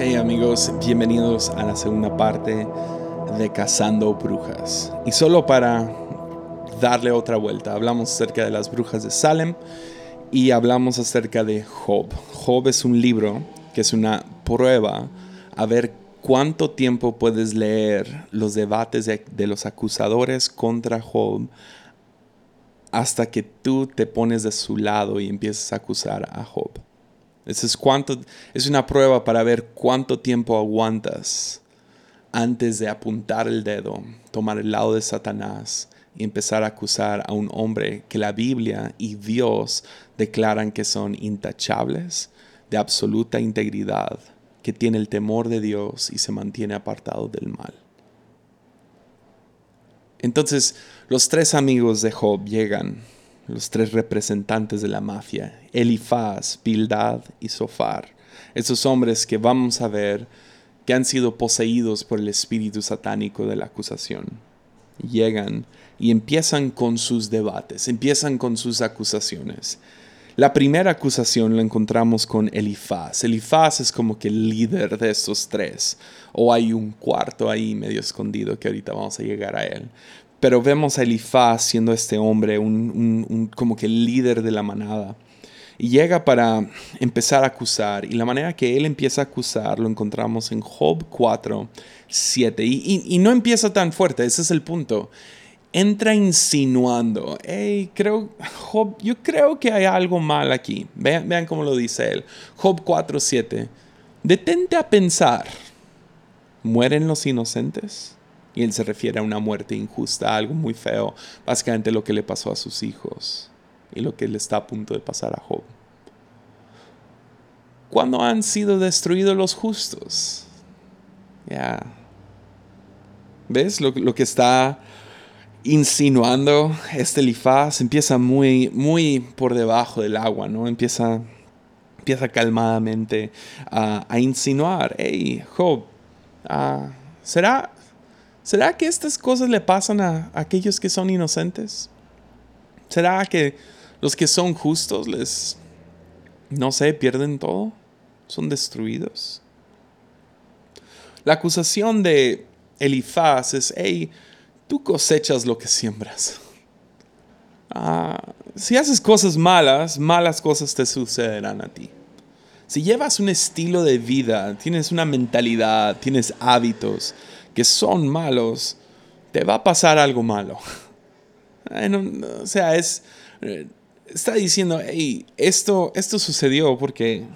Hey amigos, bienvenidos a la segunda parte de Cazando Brujas. Y solo para darle otra vuelta, hablamos acerca de las brujas de Salem y hablamos acerca de Job. Job es un libro que es una prueba a ver cuánto tiempo puedes leer los debates de, de los acusadores contra Job hasta que tú te pones de su lado y empiezas a acusar a Job. Es, cuánto, es una prueba para ver cuánto tiempo aguantas antes de apuntar el dedo, tomar el lado de Satanás y empezar a acusar a un hombre que la Biblia y Dios declaran que son intachables, de absoluta integridad, que tiene el temor de Dios y se mantiene apartado del mal. Entonces, los tres amigos de Job llegan los tres representantes de la mafia, Elifaz, Bildad y Sofar. Esos hombres que vamos a ver que han sido poseídos por el espíritu satánico de la acusación. Llegan y empiezan con sus debates, empiezan con sus acusaciones. La primera acusación la encontramos con Elifaz. Elifaz es como que el líder de estos tres. O hay un cuarto ahí medio escondido que ahorita vamos a llegar a él. Pero vemos a Elifaz siendo este hombre, un, como que el líder de la manada. Y llega para empezar a acusar. Y la manera que él empieza a acusar lo encontramos en Job 4, 7. Y, no empieza tan fuerte, ese es el punto. Entra insinuando, hey, creo, Job, yo creo que hay algo mal aquí. Vean, vean cómo lo dice él. Job 4, 7. Detente a pensar, ¿mueren los inocentes? Él se refiere a una muerte injusta, algo muy feo, básicamente lo que le pasó a sus hijos y lo que le está a punto de pasar a Job. ¿Cuándo han sido destruidos los justos? Ya. ¿Ves lo, lo, que está insinuando este Elifaz? Empieza muy, muy por debajo del agua, ¿no? Empieza, empieza calmadamente a, insinuar, hey, Job, uh, ¿será, ¿Será que estas cosas le pasan a aquellos que son inocentes? ¿Será que los que son justos les, no sé, pierden todo? ¿Son destruidos? La acusación de Elifaz es, hey, tú cosechas lo que siembras. Ah, si haces cosas malas, malas cosas te sucederán a ti. Si llevas un estilo de vida, tienes una mentalidad, tienes hábitos, que son malos, te va a pasar algo malo. o sea, es, eh, está diciendo, hey, esto, esto sucedió porque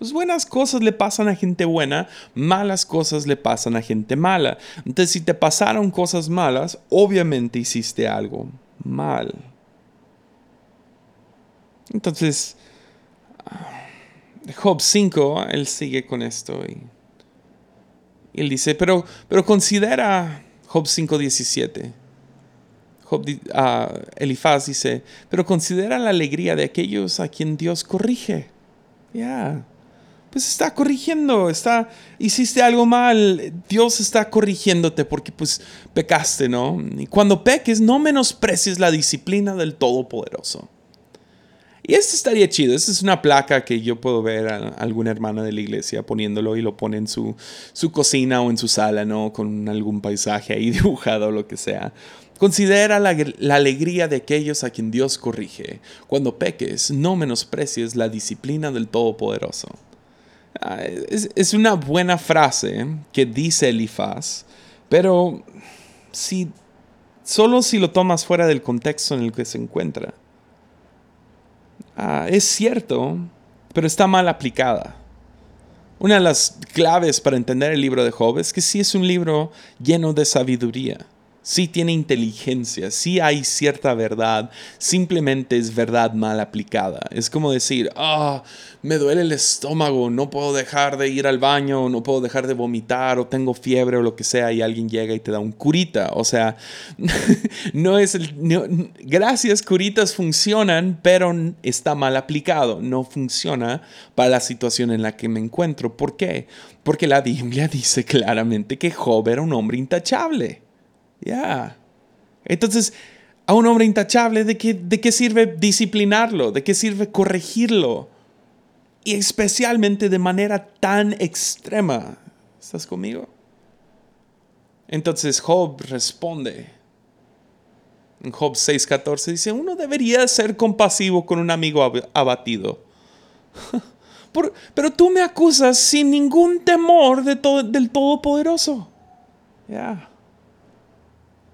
pues buenas cosas le pasan a gente buena, malas cosas le pasan a gente mala. Entonces, si te pasaron cosas malas, obviamente hiciste algo mal. Entonces, ah, Job 5, él sigue con esto y y él dice, pero, pero considera Job 5.17. Job, uh, Elifaz dice, pero considera la alegría de aquellos a quien Dios corrige. Ya. Pues está corrigiendo, está, hiciste algo mal, Dios está corrigiéndote porque pues pecaste, ¿no? Y cuando peques, no menosprecies la disciplina del Todopoderoso. Y esto estaría chido. Esta es una placa que yo puedo ver a alguna hermana de la iglesia poniéndolo y lo pone en su, su cocina o en su sala, ¿no? Con algún paisaje ahí dibujado o lo que sea. Considera la, la, alegría de aquellos a quien Dios corrige. Cuando peques, no menosprecies la disciplina del Todopoderoso. Ah, es, es, una buena frase que dice Elifaz, pero si, solo si lo tomas fuera del contexto en el que se encuentra. Ah, es cierto, pero está mal aplicada. Una de las claves para entender el libro de Job es que sí es un libro lleno de sabiduría sí tiene inteligencia, sí hay cierta verdad, simplemente es verdad mal aplicada. Es como decir, ah, me duele el estómago, no puedo dejar de ir al baño, no puedo dejar de vomitar, o tengo fiebre o lo que sea, y alguien llega y te da un curita. O sea, no es el. gracias, curitas funcionan, pero está mal aplicado. No funciona para la situación en la que me encuentro. ¿Por qué? Porque la Biblia dice claramente que Job era un hombre intachable. Ya. Entonces, a un hombre intachable, ¿de qué, ¿de qué sirve disciplinarlo? ¿De qué sirve corregirlo? y especialmente de manera tan extrema. ¿Estás conmigo? Entonces Job responde. En Job 6:14 dice, uno debería ser compasivo con un amigo abatido. pero tú me acusas sin ningún temor de del Todopoderoso. Ya.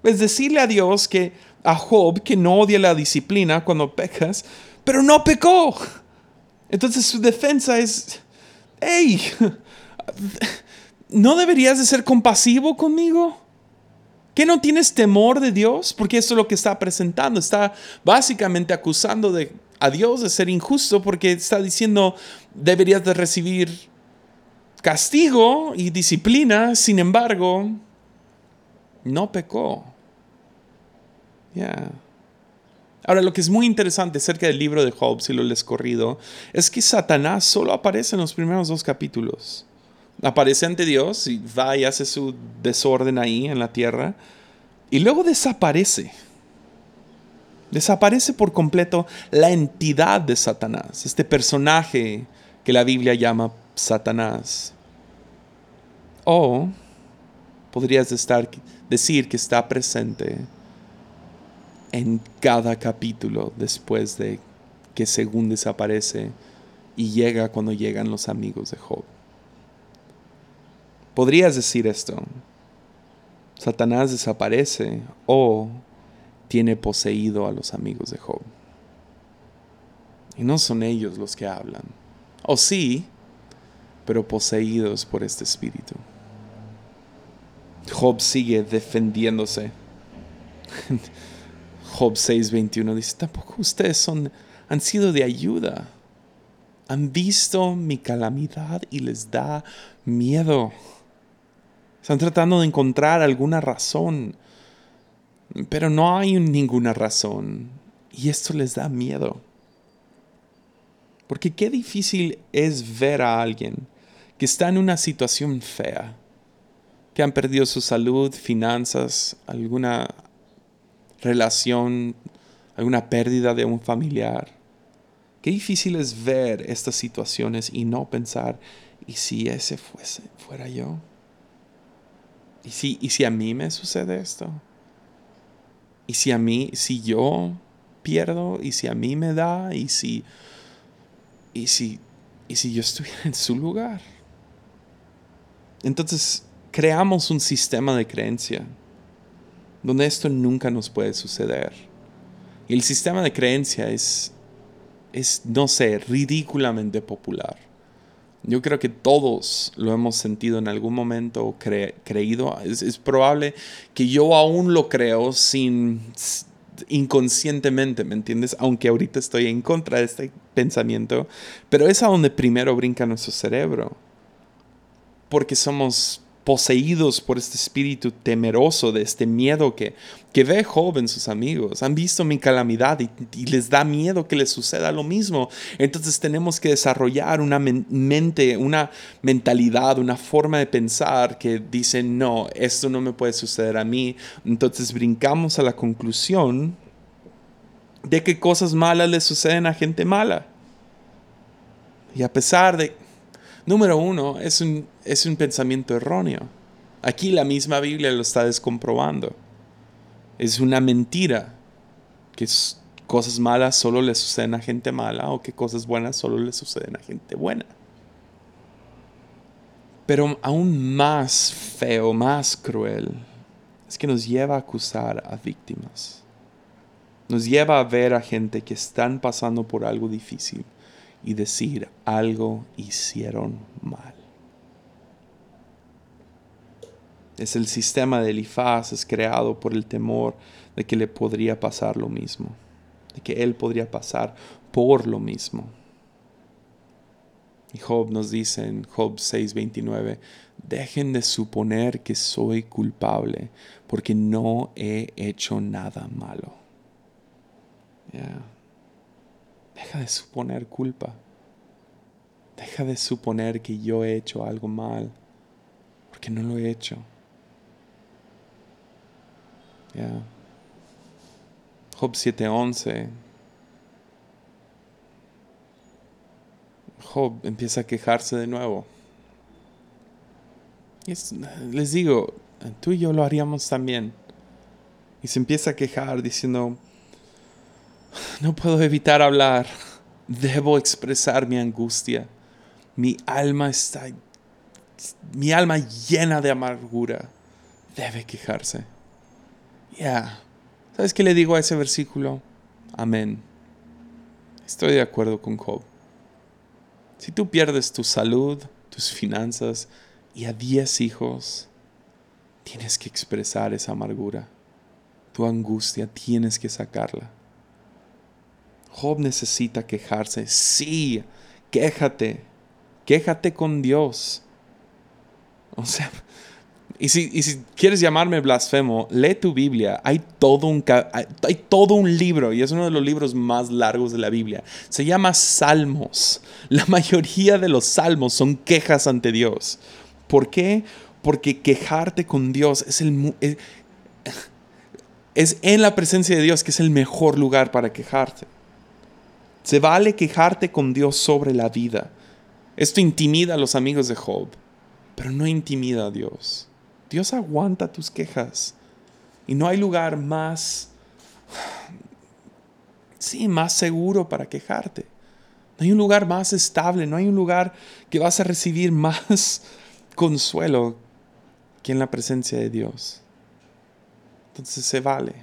Es decirle a Dios que a Job que no odia la disciplina cuando pecas, pero no pecó. Entonces su defensa es, hey, ¿no deberías de ser compasivo conmigo? ¿Qué no tienes temor de Dios? Porque eso es lo que está presentando. Está básicamente acusando a Dios de ser injusto porque está diciendo, deberías de recibir castigo y disciplina, sin embargo, no pecó. Ahora, lo que es muy interesante acerca del libro de Job, si lo he corrido, es que Satanás solo aparece en los primeros dos capítulos. Aparece ante Dios y va y hace su desorden ahí en la tierra, y luego desaparece. Desaparece por completo la entidad de Satanás, este personaje que la Biblia llama Satanás. O podrías estar, decir que está presente en cada capítulo después de que según desaparece y llega cuando llegan los amigos de Job. Podrías decir esto. Satanás desaparece o tiene poseído a los amigos de Job. Y no son ellos los que hablan. O sí, pero poseídos por este espíritu. Job sigue defendiéndose. Job 6:21 dice, tampoco ustedes son, han sido de ayuda. Han visto mi calamidad y les da miedo. Están tratando de encontrar alguna razón, pero no hay ninguna razón. Y esto les da miedo. Porque qué difícil es ver a alguien que está en una situación fea, que han perdido su salud, finanzas, alguna relación, alguna pérdida de un familiar. Qué difícil es ver estas situaciones y no pensar, ¿y si ese fuese, fuera yo? ¿Y si, ¿Y si a mí me sucede esto? ¿Y si a mí, si yo pierdo? ¿Y si a mí me da? ¿Y si, y si, y si yo estuviera en su lugar? Entonces, creamos un sistema de creencia donde esto nunca nos puede suceder. Y el sistema de creencia es, es no sé, ridículamente popular. Yo creo que todos lo hemos sentido en algún momento o creído. Es, es, probable que yo aún lo creo sin inconscientemente, ¿me entiendes? Aunque ahorita estoy en contra de este pensamiento, pero es a donde primero brinca nuestro cerebro. Porque somos poseídos por este espíritu temeroso, de este miedo que, que ve Job en sus amigos. Han visto mi calamidad y, les da miedo que les suceda lo mismo. Entonces tenemos que desarrollar una mente, una mentalidad, una forma de pensar que dice, no, esto no me puede suceder a mí. Entonces brincamos a la conclusión de que cosas malas le suceden a gente mala. Y a pesar de Número uno, es un, es un pensamiento erróneo. Aquí la misma Biblia lo está descomprobando. Es una mentira que cosas malas solo le suceden a gente mala o que cosas buenas solo le suceden a gente buena. Pero aún más feo, más cruel, es que nos lleva a acusar a víctimas. Nos lleva a ver a gente que están pasando por algo difícil y decir algo hicieron mal. Es el sistema de Elifaz, es creado por el temor de que le podría pasar lo mismo, de que él podría pasar por lo mismo. Y Job nos dice en Job 6:29, dejen de suponer que soy culpable, porque no he hecho nada malo. Deja de suponer culpa. Deja de suponer que yo he hecho algo mal, porque no lo he hecho. Job 7:11 Job empieza a quejarse de nuevo. Les digo, tú y yo lo haríamos también. Y se empieza a quejar diciendo, no puedo evitar hablar, debo expresar mi angustia. Mi alma está, mi alma llena de amargura, debe quejarse. Ya, ¿sabes qué le digo a ese versículo? Amén. Estoy de acuerdo con Job. Si tú pierdes tu salud, tus finanzas y a diez hijos, tienes que expresar esa amargura. Tu angustia tienes que sacarla. Job necesita quejarse. Sí, quéjate. Quéjate con Dios. O sea, y si, quieres llamarme blasfemo, lee tu Biblia. Hay todo, un, hay todo un libro, y es uno de los libros más largos de la Biblia. Se llama Salmos. La mayoría de los salmos son quejas ante Dios. ¿Por qué? Porque quejarte con Dios es, el, es, es en la presencia de Dios que es el mejor lugar para quejarte. Se vale quejarte con Dios sobre la vida. Esto intimida a los amigos de Job, pero no intimida a Dios. Dios aguanta tus quejas. Y no hay lugar más, sí, más seguro para quejarte. No hay un lugar más estable, no hay un lugar que vas a recibir más consuelo que en la presencia de Dios. Entonces se vale.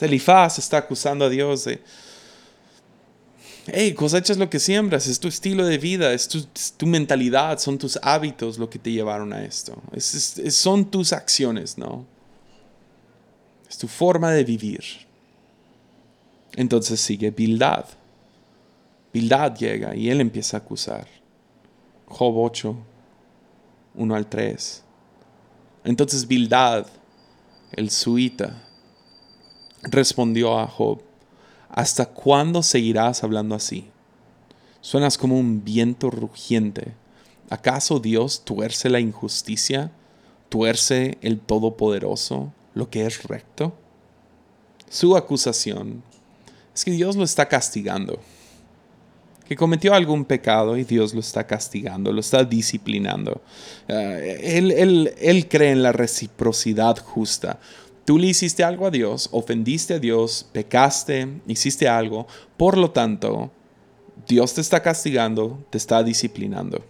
Elifaz está acusando a Dios de, hey, cosechas lo que siembras, es tu estilo de vida, es tu, mentalidad, son tus hábitos lo que te llevaron a esto. son tus acciones, ¿no? Es tu forma de vivir. Entonces sigue Bildad. Bildad llega y él empieza a acusar. Job 8, 1 al 3. Entonces Bildad, el suita, respondió a Job ¿Hasta cuándo seguirás hablando así? Suenas como un viento rugiente. ¿Acaso Dios tuerce la injusticia? ¿Tuerce el Todopoderoso lo que es recto? Su acusación es que Dios lo está castigando, que cometió algún pecado y Dios lo está castigando, lo está disciplinando. Eh, él, él cree en la reciprocidad justa. Tú le hiciste algo a Dios, ofendiste a Dios, pecaste, hiciste algo. Por lo tanto, Dios te está castigando, te está disciplinando.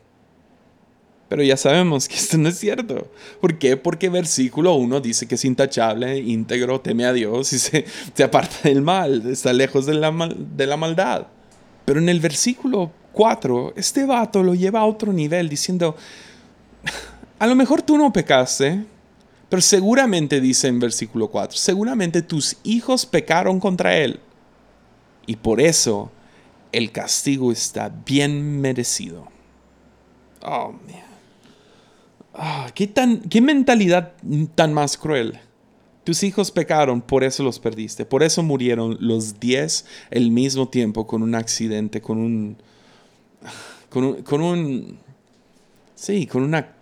Pero ya sabemos que esto no es cierto. ¿Por qué? Porque versículo 1 dice que es intachable, íntegro, teme a Dios y se, aparta del mal, está lejos de la, de la maldad. Pero en el versículo 4, este vato lo lleva a otro nivel diciendo, a lo mejor tú no pecaste, pero seguramente dice en versículo 4, seguramente tus hijos pecaron contra él. Y por eso el castigo está bien merecido. Oh, man. Ah, ¿qué, tan, ¿Qué mentalidad tan más cruel? Tus hijos pecaron, por eso los perdiste. Por eso murieron los diez el mismo tiempo con un accidente, con un... Con un, con un sí, con una...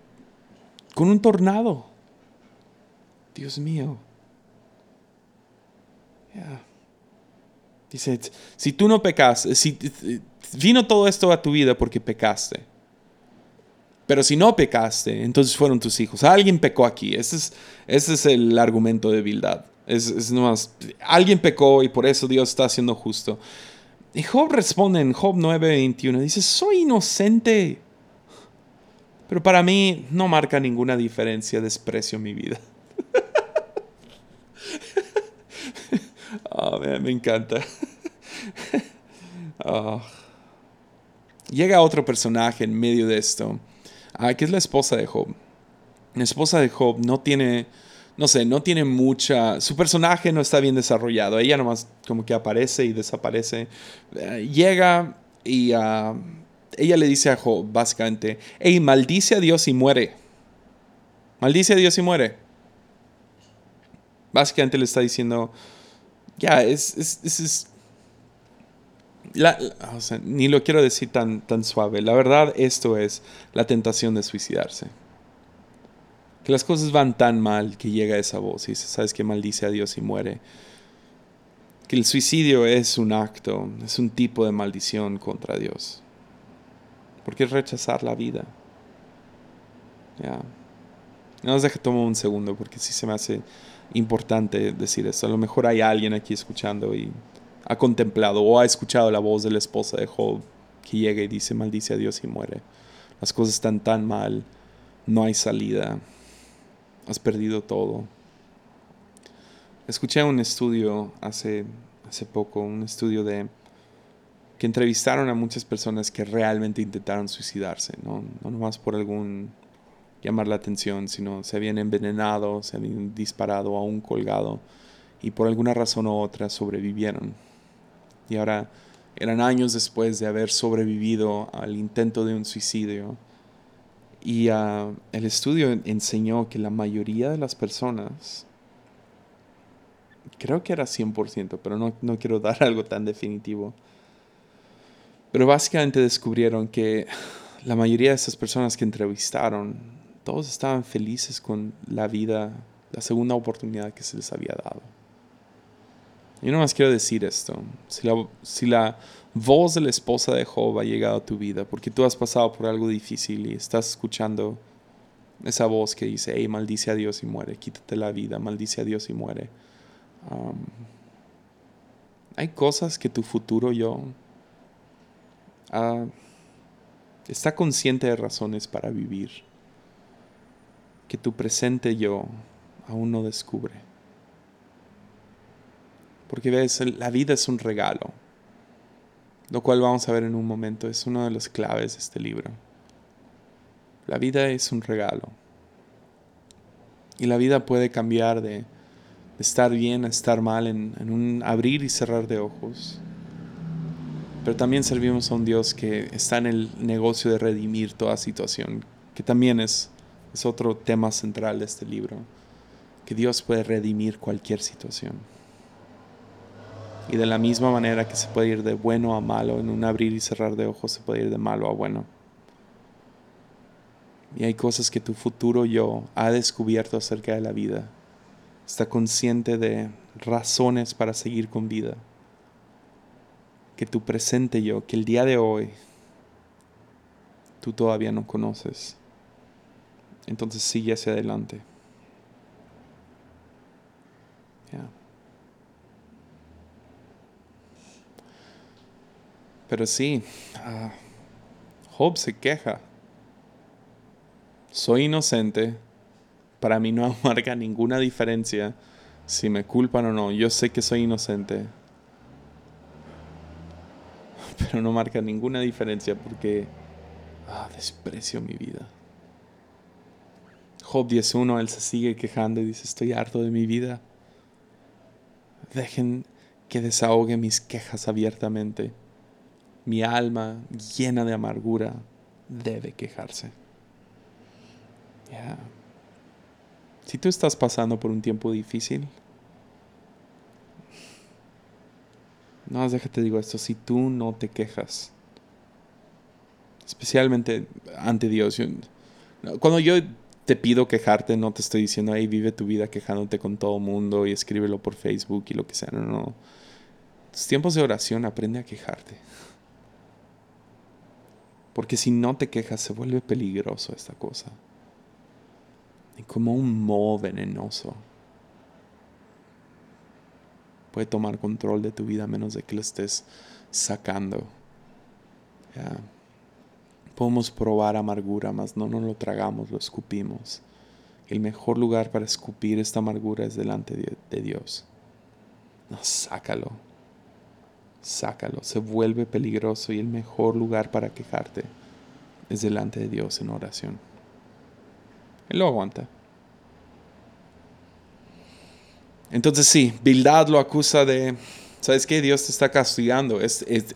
Con un tornado. Dios mío. Dice, si tú no pecaste, si vino todo esto a tu vida porque pecaste. Pero si no pecaste, entonces fueron tus hijos. Alguien pecó aquí. Ese es, ese es el argumento de Bildad. Es, es nomás, alguien pecó y por eso Dios está siendo justo. Y Job responde en Job 9:21. Dice, soy inocente. Pero para mí no marca ninguna diferencia, desprecio mi vida. Oh, me encanta. Ah. Llega otro personaje en medio de esto, ah, que es la esposa de Job. La esposa de Job no tiene, no sé, no tiene mucha, su personaje no está bien desarrollado. Ella nomás como que aparece y desaparece. Eh, llega y ah, ella le dice a Job, básicamente, hey, maldice a Dios y muere. Maldice a Dios y muere. Básicamente le está diciendo, ya, es, es, ni lo quiero decir tan, tan suave. La verdad, esto es la tentación de suicidarse. Que las cosas van tan mal que llega esa voz y dice, ¿sabes qué? Maldice a Dios y muere. Que el suicidio es un acto, es un tipo de maldición contra Dios. Porque es rechazar la vida. Ya. No nos deje tomar un segundo porque sí se me hace importante decir esto. A lo mejor hay alguien aquí escuchando y ha contemplado o ha escuchado la voz de la esposa de Job que llega y dice maldice a Dios y muere. Las cosas están tan mal, no hay salida, has perdido todo. Escuché un estudio hace, hace poco, un estudio de que entrevistaron a muchas personas que realmente intentaron suicidarse, no, no nomás por algún llamar la atención, sino se habían envenenado, se habían disparado, aún colgado, y por alguna razón u otra sobrevivieron. Y ahora eran años después de haber sobrevivido al intento de un suicidio. Y ah, el estudio enseñó que la mayoría de las personas, creo que era 100%, pero no, no quiero dar algo tan definitivo, pero básicamente descubrieron que la mayoría de esas personas que entrevistaron, todos estaban felices con la vida, la segunda oportunidad que se les había dado. Yo más quiero decir esto. Si la, voz de la esposa de Job ha llegado a tu vida porque tú has pasado por algo difícil y estás escuchando esa voz que dice, hey, maldice a Dios y muere, quítate la vida, maldice a Dios y muere. Um, hay cosas que tu futuro yo uh, está consciente de razones para vivir que tu presente yo aún no descubre. Porque ves, la vida es un regalo, lo cual vamos a ver en un momento, es una de las claves de este libro. La vida es un regalo. Y la vida puede cambiar de, estar bien a estar mal en, en, un abrir y cerrar de ojos. Pero también servimos a un Dios que está en el negocio de redimir toda situación, que también es, es otro tema central de este libro, que Dios puede redimir cualquier situación. Y de la misma manera que se puede ir de bueno a malo, en un abrir y cerrar de ojos se puede ir de malo a bueno. Y hay cosas que tu futuro yo ha descubierto acerca de la vida. Está consciente de razones para seguir con vida. Que tu presente yo, que el día de hoy tú todavía no conoces. Entonces sigue hacia adelante. Pero sí, ah, Job se queja. Soy inocente. Para mí no marca ninguna diferencia si me culpan o no. Yo sé que soy inocente. Pero no marca ninguna diferencia porque ah, desprecio mi vida. Job 10.1, él se sigue quejando y dice, estoy harto de mi vida. Dejen que desahogue mis quejas abiertamente mi alma llena de amargura debe quejarse. Si tú estás pasando por un tiempo difícil, no más déjate digo esto, si tú no te quejas, especialmente ante Dios, cuando yo te pido quejarte, no te estoy diciendo, hey, vive tu vida quejándote con todo mundo y escríbelo por Facebook y lo que sea, no, no. Tus tiempos de oración aprende a quejarte. Porque si no te quejas se vuelve peligroso esta cosa. Y como un moho venenoso. Puede tomar control de tu vida a menos de que lo estés sacando. Podemos probar amargura, mas no nos lo tragamos, lo escupimos. El mejor lugar para escupir esta amargura es delante de, Dios. No, sácalo sácalo, se vuelve peligroso y el mejor lugar para quejarte es delante de Dios en oración. Él lo aguanta. Entonces sí, Bildad lo acusa de, ¿sabes qué? Dios te está castigando. Es, eh,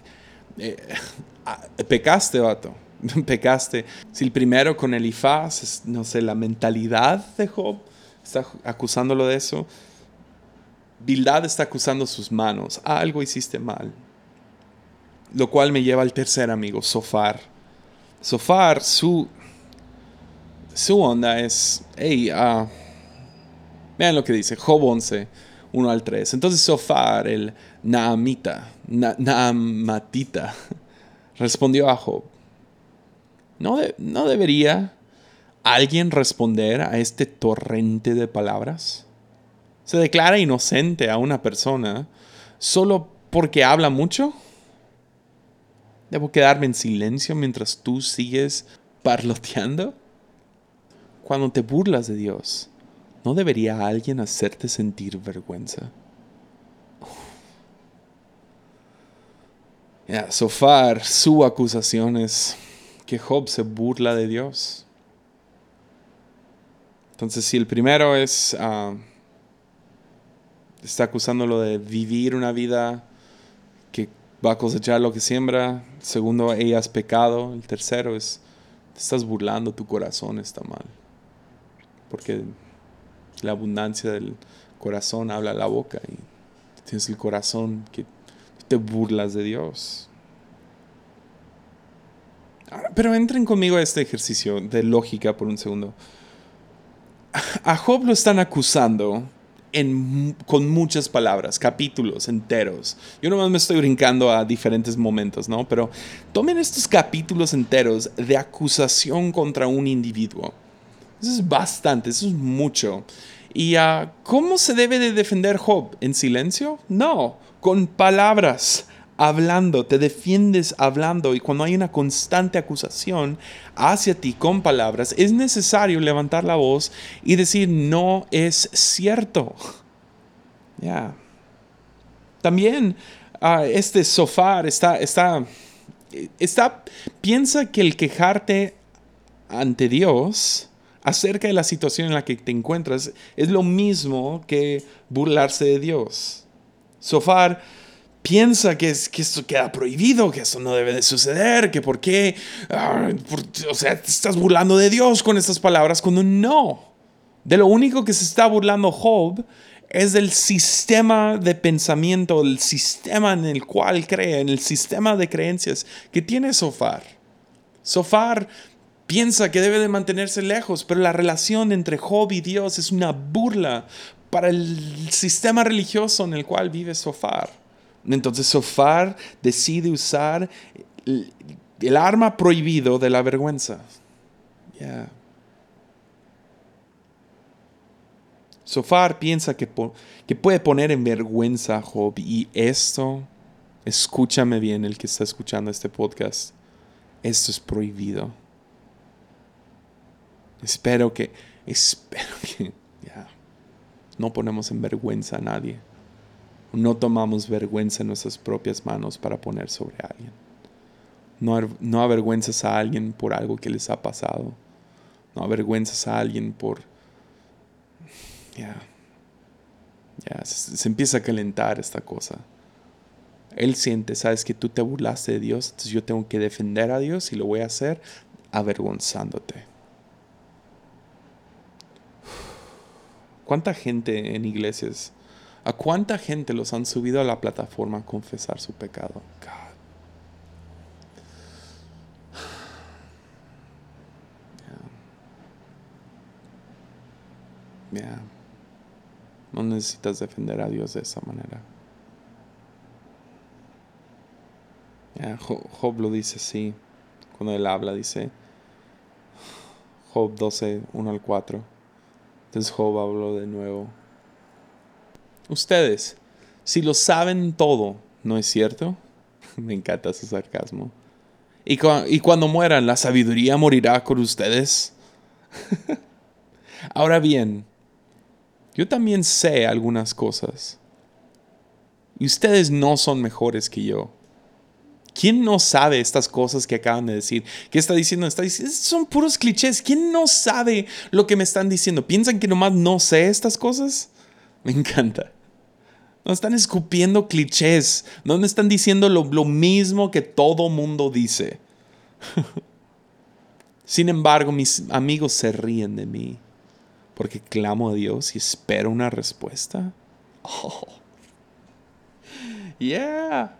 ah, pecaste, vato. Pecaste. Si el primero con Elifaz, no sé, la mentalidad de Job, está acusándolo de eso. Bildad está acusando sus manos. algo hiciste mal. Lo cual me lleva al tercer amigo, Sofar. Sofar, su, su onda es, hey, uh, vean lo que dice, Job 11, 1 al 3. Entonces Sofar, el Naamita, Naamatita, respondió a Job, ¿No, ¿No debería alguien responder a este torrente de palabras? ¿Se declara inocente a una persona solo porque habla mucho? ¿Debo quedarme en silencio mientras tú sigues parloteando? Cuando te burlas de Dios, ¿no debería alguien hacerte sentir vergüenza? Sofar, su acusación es que Job se burla de Dios. Entonces, si el primero es, ah, está acusándolo de vivir una vida que va a cosechar lo que siembra, segundo, ella es pecado, el tercero es, te estás burlando, tu corazón está mal. Porque la abundancia del corazón habla la boca y tienes el corazón que te burlas de Dios. Pero entren conmigo a este ejercicio de lógica por un segundo. A Job lo están acusando con muchas palabras, capítulos enteros. Yo nomás me estoy brincando a diferentes momentos, ¿no? Pero tomen estos capítulos enteros de acusación contra un individuo. Eso es bastante, eso es mucho. ¿Y uh, cómo se debe de defender Job? ¿En silencio? No, con palabras hablando, te defiendes hablando y cuando hay una constante acusación hacia ti con palabras, es necesario levantar la voz y decir no es cierto. Ya. También uh, este sofá está, está, está, piensa que el quejarte ante Dios acerca de la situación en la que te encuentras es lo mismo que burlarse de Dios. Sofar piensa que, es, que esto queda prohibido, que esto no debe de suceder, que por qué, ah, o sea, te estás burlando de Dios con estas palabras cuando no. De lo único que se está burlando Job es del sistema de pensamiento, el sistema en el cual cree, en el sistema de creencias que tiene Sofar. Sofar piensa que debe de mantenerse lejos, pero la relación entre Job y Dios es una burla para el sistema religioso en el cual vive Sofar. Entonces Sofar decide usar el, arma prohibido de la vergüenza. Sofar piensa que, que puede poner en vergüenza a Job y esto, escúchame bien el que está escuchando este podcast, esto es prohibido. Espero que, espero que, ya, no ponemos en vergüenza a nadie. No tomamos vergüenza en nuestras propias manos para poner sobre alguien. No, no avergüenzas a alguien por algo que les ha pasado. No avergüenzas a alguien por... Ya. Ya, se, empieza a calentar esta cosa. Él siente, sabes que tú te burlaste de Dios, entonces yo tengo que defender a Dios y lo voy a hacer avergonzándote. ¿Cuánta gente en iglesias ¿A cuánta gente los han subido a la plataforma a confesar su pecado? God. Yeah. No necesitas defender a Dios de esa manera. Job, lo dice así. Cuando él habla, dice Job 12, 1 al 4. Entonces Job habló de nuevo Ustedes, si lo saben todo, ¿no es cierto? Me encanta su sarcasmo. Y, y cuando mueran, la sabiduría morirá con ustedes. Ahora bien, yo también sé algunas cosas. Y ustedes no son mejores que yo. ¿Quién no sabe estas cosas que acaban de decir? ¿Qué está diciendo? Está diciendo, son puros clichés. ¿Quién no sabe lo que me están diciendo? ¿Piensan que nomás no sé estas cosas? Me encanta. No están escupiendo clichés. No me están diciendo lo, mismo que todo mundo dice. Sin embargo, mis amigos se ríen de mí porque clamo a Dios y espero una respuesta. Oh. Yeah.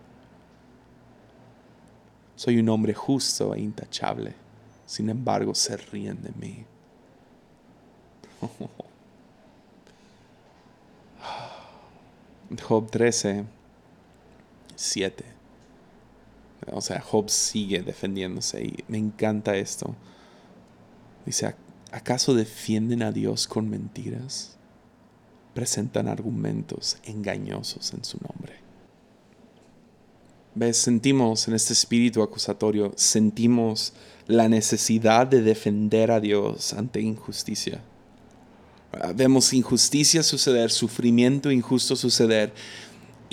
Soy un hombre justo e intachable. Sin embargo, se ríen de mí. Job 13, 7. o sea, Job sigue defendiéndose y me encanta esto. Dice, ¿acaso defienden a Dios con mentiras? Presentan argumentos engañosos en su nombre. ¿Ves? Sentimos en este espíritu acusatorio, sentimos la necesidad de defender a Dios ante injusticia. Vemos injusticia suceder, sufrimiento injusto suceder,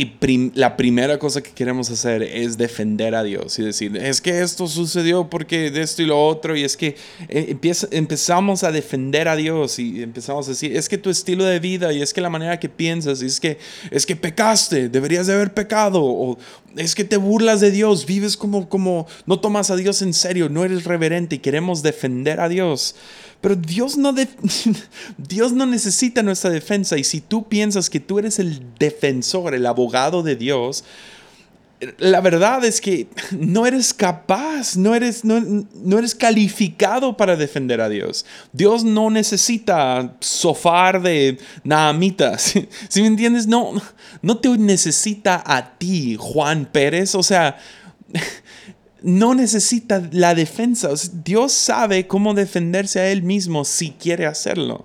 y la primera cosa que queremos hacer es defender a Dios y decir, es que esto sucedió porque de esto y lo otro, y es que eh, empezamos a defender a Dios y empezamos a decir, es que tu estilo de vida y es que la manera que piensas, y es que, es que pecaste, deberías de haber pecado, o es que te burlas de Dios, vives como, como no tomas a Dios en serio, no eres reverente y queremos defender a Dios. Pero Dios no, Dios no necesita nuestra defensa y si tú piensas que tú eres el defensor, el abogado de Dios, la verdad es que no eres capaz, no eres, no, eres calificado para defender a Dios. Dios no necesita sofar de naamitas. Si me entiendes? No, no te necesita a ti, Juan Pérez. O sea, no necesita la defensa. Dios sabe cómo defenderse a Él mismo si quiere hacerlo.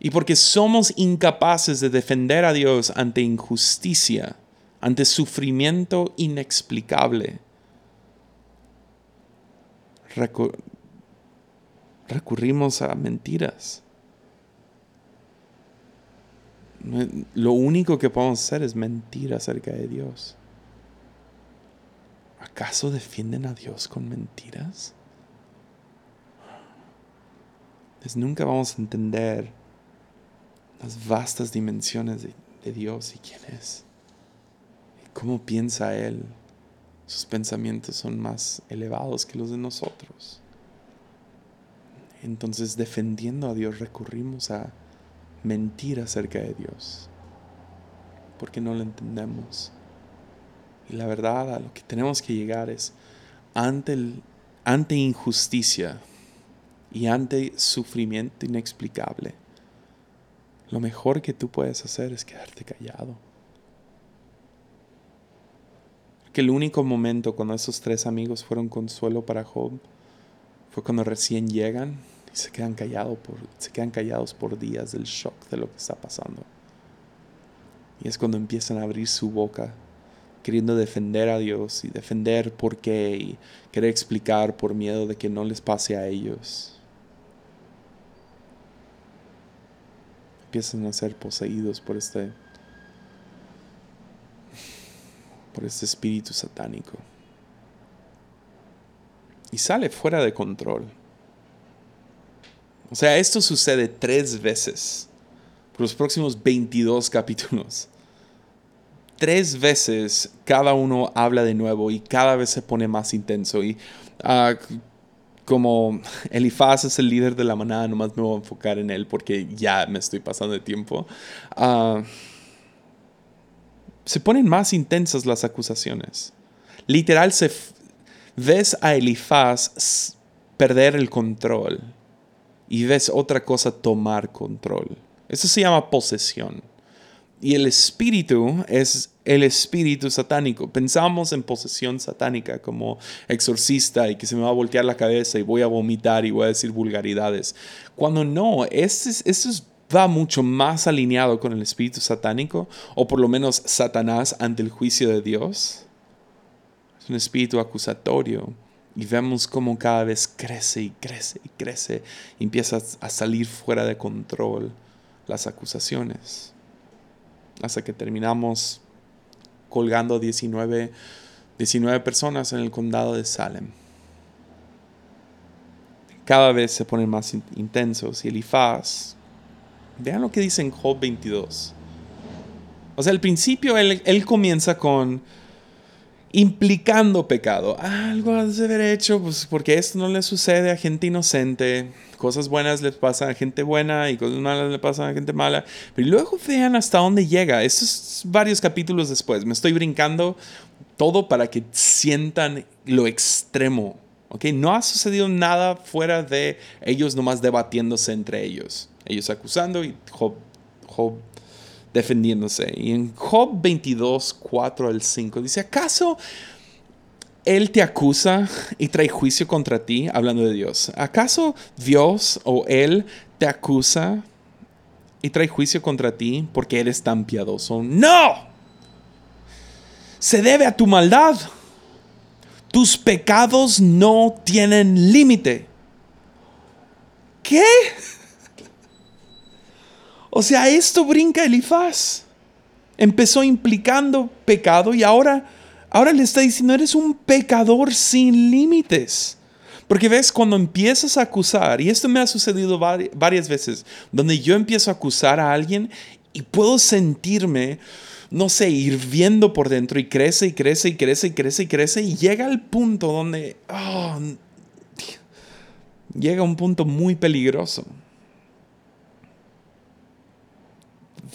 Y porque somos incapaces de defender a Dios ante injusticia, ante sufrimiento inexplicable, recurrimos a mentiras. Lo único que podemos hacer es mentir acerca de Dios. ¿Acaso defienden a Dios con mentiras? Pues nunca vamos a entender las vastas dimensiones de, de Dios y quién es. Y cómo piensa Él. Sus pensamientos son más elevados que los de nosotros. Entonces, defendiendo a Dios, recurrimos a mentir acerca de Dios. Porque no lo entendemos. Y la verdad a lo que tenemos que llegar es ante, el, ante injusticia y ante sufrimiento inexplicable. Lo mejor que tú puedes hacer es quedarte callado. Que el único momento cuando esos tres amigos fueron consuelo para Job fue cuando recién llegan y se quedan callados por días del shock de lo que está pasando. Y es cuando empiezan a abrir su boca queriendo defender a Dios y defender por qué y querer explicar por miedo de que no les pase a ellos. Empiezan a ser poseídos por este por este espíritu satánico. Y sale fuera de control. O sea, esto sucede tres veces por los próximos 22 capítulos tres veces cada uno habla de nuevo y cada vez se pone más intenso. Y uh, como Elifaz es el líder de la manada, nomás me voy a enfocar en él porque ya me estoy pasando de tiempo. Uh, se ponen más intensas las acusaciones. Literal, se ves a Elifaz perder el control y ves otra cosa tomar control. Eso se llama posesión. Y el espíritu es el espíritu satánico. Pensamos en posesión satánica como exorcista y que se me va a voltear la cabeza y voy a vomitar y voy a decir vulgaridades. Cuando no, esto es, va mucho más alineado con el espíritu satánico, o por lo menos Satanás ante el juicio de Dios. Es un espíritu acusatorio. Y vemos cómo cada vez crece y crece y crece y empieza a salir fuera de control las acusaciones hasta que terminamos colgando 19, 19 personas en el condado de Salem. Cada vez se ponen más intensos y Elifaz, vean lo que dice en Job 22. O sea, al principio él, él comienza con implicando pecado. algo has de haber hecho, pues porque esto no le sucede a gente inocente. Cosas buenas le pasan a gente buena y cosas malas le pasan a gente mala. Pero luego vean hasta dónde llega. Eso es varios capítulos después. Me estoy brincando todo para que sientan lo extremo. ¿okay? No ha sucedido nada fuera de ellos nomás debatiéndose entre ellos. Ellos acusando y Job, Job defendiéndose. Y en Job 22, 4 al 5 dice, ¿acaso Él te acusa y trae juicio contra ti, hablando de Dios. ¿Acaso Dios o Él te acusa y trae juicio contra ti porque eres tan piadoso? No. Se debe a tu maldad. Tus pecados no tienen límite. ¿Qué? O sea, esto brinca Elifaz. Empezó implicando pecado y ahora, ahora le está diciendo, eres un pecador sin límites. Porque ves, cuando empiezas a acusar, y esto me ha sucedido varias veces, donde yo empiezo a acusar a alguien y puedo sentirme, no sé, hirviendo por dentro y crece y crece y crece y crece y crece y llega al punto donde, oh, llega a un punto muy peligroso.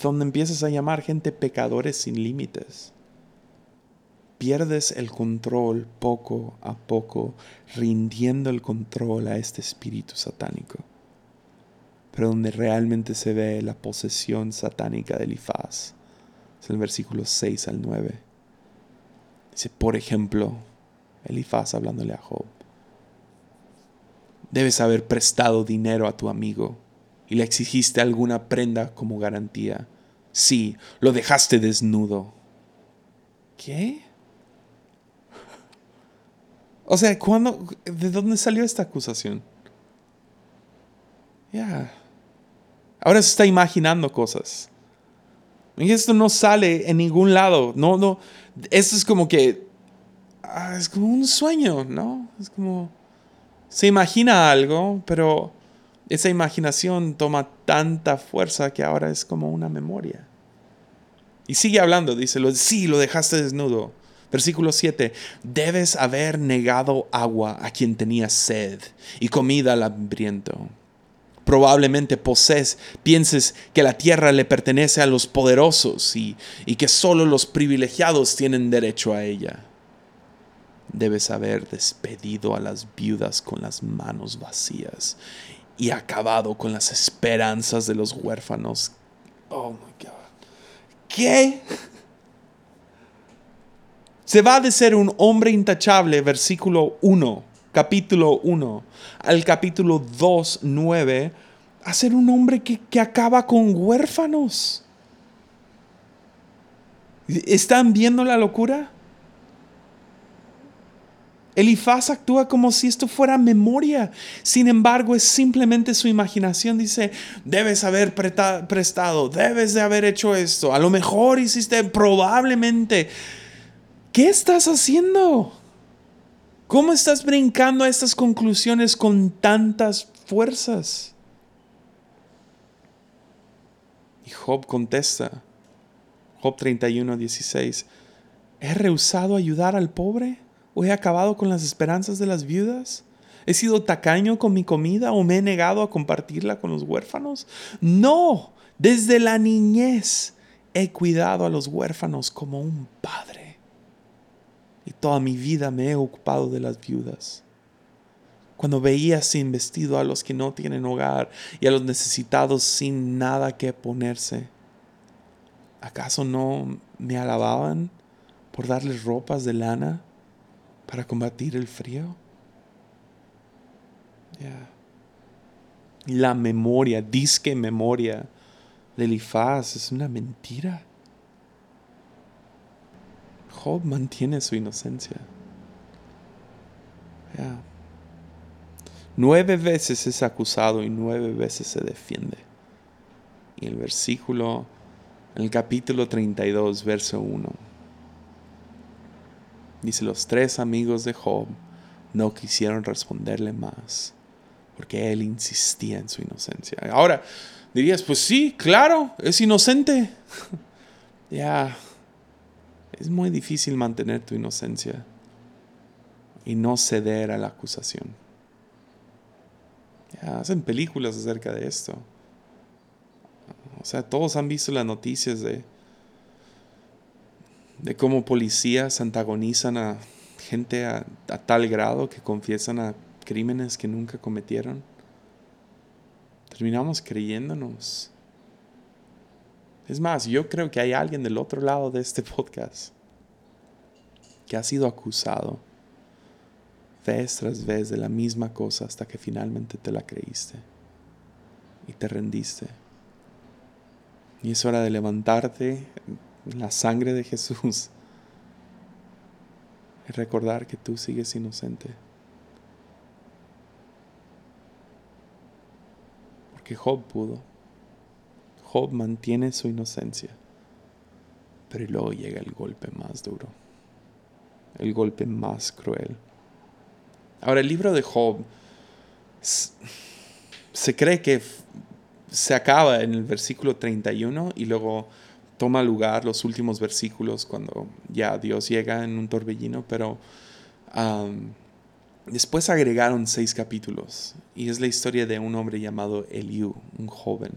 Donde empiezas a llamar gente pecadores sin límites pierdes el control poco a poco, rindiendo el control a este espíritu satánico. Pero donde realmente se ve la posesión satánica de Elifaz es el versículo 6 al 9. Dice, por ejemplo, Elifaz hablándole a Job, debes haber prestado dinero a tu amigo y le exigiste alguna prenda como garantía. Sí, lo dejaste desnudo. ¿Qué? O sea, ¿cuándo, ¿de dónde salió esta acusación? Ya. Ahora se está imaginando cosas. Esto no sale en ningún lado. No, no. Esto es como que. Ah, es como un sueño, ¿no? Es como. Se imagina algo, pero esa imaginación toma tanta fuerza que ahora es como una memoria. Y sigue hablando, dice, sí, lo dejaste desnudo. Versículo 7. Debes haber negado agua a quien tenía sed y comida al hambriento. Probablemente posees, pienses que la tierra le pertenece a los poderosos y, y que solo los privilegiados tienen derecho a ella. Debes haber despedido a las viudas con las manos vacías y acabado con las esperanzas de los huérfanos. Oh my God. ¿Qué? Se va de ser un hombre intachable, versículo 1, capítulo 1, al capítulo 2, 9, a ser un hombre que, que acaba con huérfanos. ¿Están viendo la locura? Elifaz actúa como si esto fuera memoria. Sin embargo, es simplemente su imaginación. Dice, debes haber prestado, debes de haber hecho esto. A lo mejor hiciste, probablemente. ¿Qué estás haciendo? ¿Cómo estás brincando a estas conclusiones con tantas fuerzas? Y Job contesta, Job 31, 16, ¿he rehusado ayudar al pobre? ¿O he acabado con las esperanzas de las viudas? ¿He sido tacaño con mi comida o me he negado a compartirla con los huérfanos? No, desde la niñez he cuidado a los huérfanos como un padre y toda mi vida me he ocupado de las viudas. Cuando veía sin vestido a los que no tienen hogar y a los necesitados sin nada que ponerse, ¿acaso no me alababan por darles ropas de lana para combatir el frío? La memoria, disque memoria de Elifaz es una mentira. Job mantiene su inocencia. Nueve veces es acusado y nueve veces se defiende. Y el versículo, el capítulo 32, verso 1, dice, los tres amigos de Job no quisieron responderle más, porque él insistía en su inocencia. Ahora, dirías, pues sí, claro, es inocente. ya. Es muy difícil mantener tu inocencia y no ceder a la acusación. hacen películas acerca de esto. O sea, todos han visto las noticias de, de cómo policías antagonizan a gente a, tal grado que confiesan a crímenes que nunca cometieron. Terminamos creyéndonos es más, yo creo que hay alguien del otro lado de este podcast que ha sido acusado vez tras vez de la misma cosa hasta que finalmente te la creíste y te rendiste. Y es hora de levantarte la sangre de Jesús y recordar que tú sigues inocente. Porque Job pudo. Job mantiene su inocencia. Pero luego llega el golpe más duro. El golpe más cruel. Ahora, el libro de Job se cree que se acaba en el versículo 31 y luego toma lugar los últimos versículos cuando ya Dios llega en un torbellino, pero después agregaron seis capítulos y es la historia de un hombre llamado Eliú, un joven,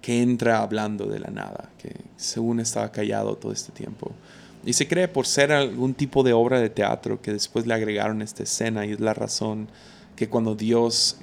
que entra hablando de la nada, que según estaba callado todo este tiempo. Y se cree por ser algún tipo de obra de teatro que después le agregaron esta escena y es la razón que cuando Dios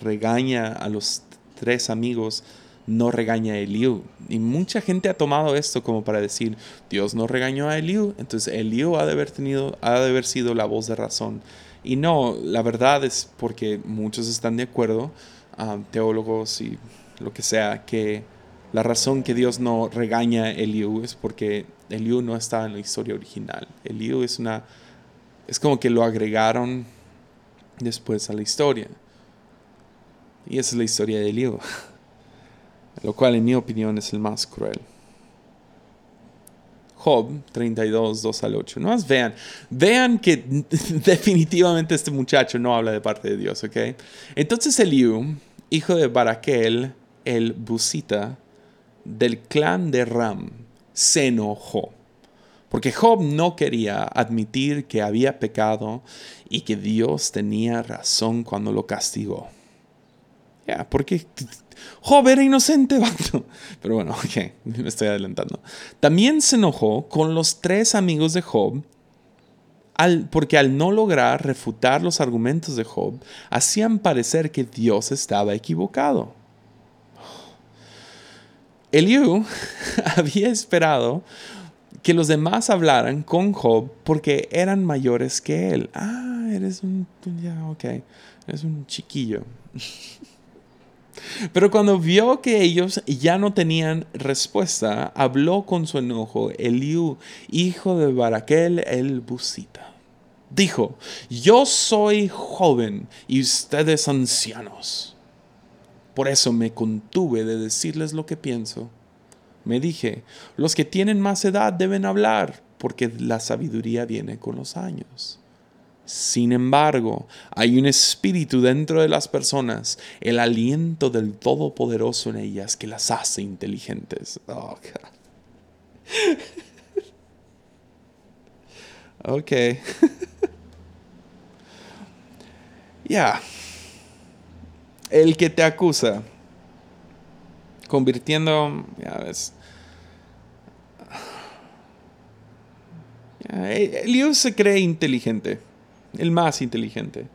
regaña a los tres amigos, no regaña a Eliú. Y mucha gente ha tomado esto como para decir, Dios no regañó a Eliú, entonces Eliú ha de haber, tenido, ha de haber sido la voz de razón. Y no, la verdad es porque muchos están de acuerdo, ah, teólogos y lo que sea, que la razón que Dios no regaña a Eliú es porque Eliú no está en la historia original. Eliú es una es como que lo agregaron después a la historia. Y esa es la historia de Eliú. Lo cual en mi opinión es el más cruel. Job 32, 2 al 8. No más vean, vean que definitivamente este muchacho no habla de parte de Dios, ¿ok? Entonces Eliú, hijo de Baraquel, el Busita, del clan de Ram, se enojó. Porque Job no quería admitir que había pecado y que Dios tenía razón cuando lo castigó. Ya, porque Job era inocente, Pero bueno, ok, me estoy adelantando. También se enojó con los tres amigos de Job al, porque al no lograr refutar los argumentos de Job, hacían parecer que Dios estaba equivocado. Eliú había esperado que los demás hablaran con Job porque eran mayores que él. Ah, eres un, ya, eres un chiquillo. Pero cuando vio que ellos ya no tenían respuesta, habló con su enojo Eliú, hijo de Baraquel el Busita. Dijo, yo soy joven y ustedes ancianos. Por eso me contuve de decirles lo que pienso. Me dije, los que tienen más edad deben hablar, porque la sabiduría viene con los años. Sin embargo, hay un espíritu dentro de las personas, el aliento del Todopoderoso en ellas que las hace inteligentes. Oh, ok. Ya el que te acusa, convirtiendo, ya ves, Eliú se cree inteligente, el más inteligente.